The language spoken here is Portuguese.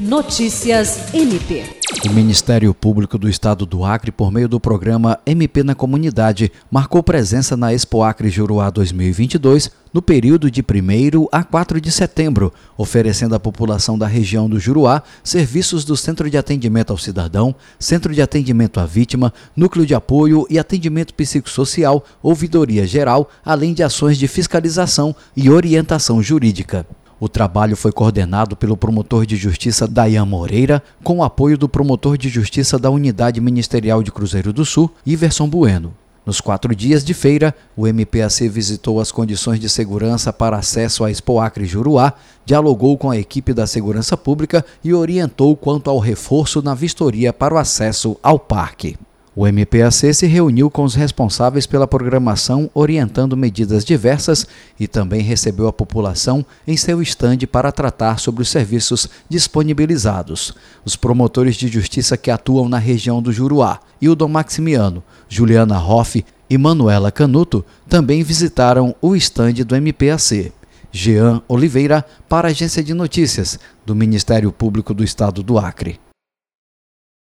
Notícias MP. O Ministério Público do Estado do Acre, por meio do programa MP na Comunidade, marcou presença na Expo Acre Juruá 2022 no período de 1 a 4 de setembro, oferecendo à população da região do Juruá serviços do Centro de Atendimento ao Cidadão, Centro de Atendimento à Vítima, Núcleo de Apoio e Atendimento Psicossocial, Ouvidoria Geral, além de ações de fiscalização e orientação jurídica. O trabalho foi coordenado pelo promotor de justiça Dayan Moreira, com o apoio do promotor de justiça da Unidade Ministerial de Cruzeiro do Sul, Iverson Bueno. Nos quatro dias de feira, o MPAC visitou as condições de segurança para acesso à Expo Acre Juruá, dialogou com a equipe da segurança pública e orientou quanto ao reforço na vistoria para o acesso ao parque. O MPAC se reuniu com os responsáveis pela programação, orientando medidas diversas e também recebeu a população em seu estande para tratar sobre os serviços disponibilizados. Os promotores de justiça que atuam na região do Juruá, Hildon Maximiano, Juliana Hoff e Manuela Canuto, também visitaram o estande do MPAC. Jean Oliveira, para a Agência de Notícias do Ministério Público do Estado do Acre.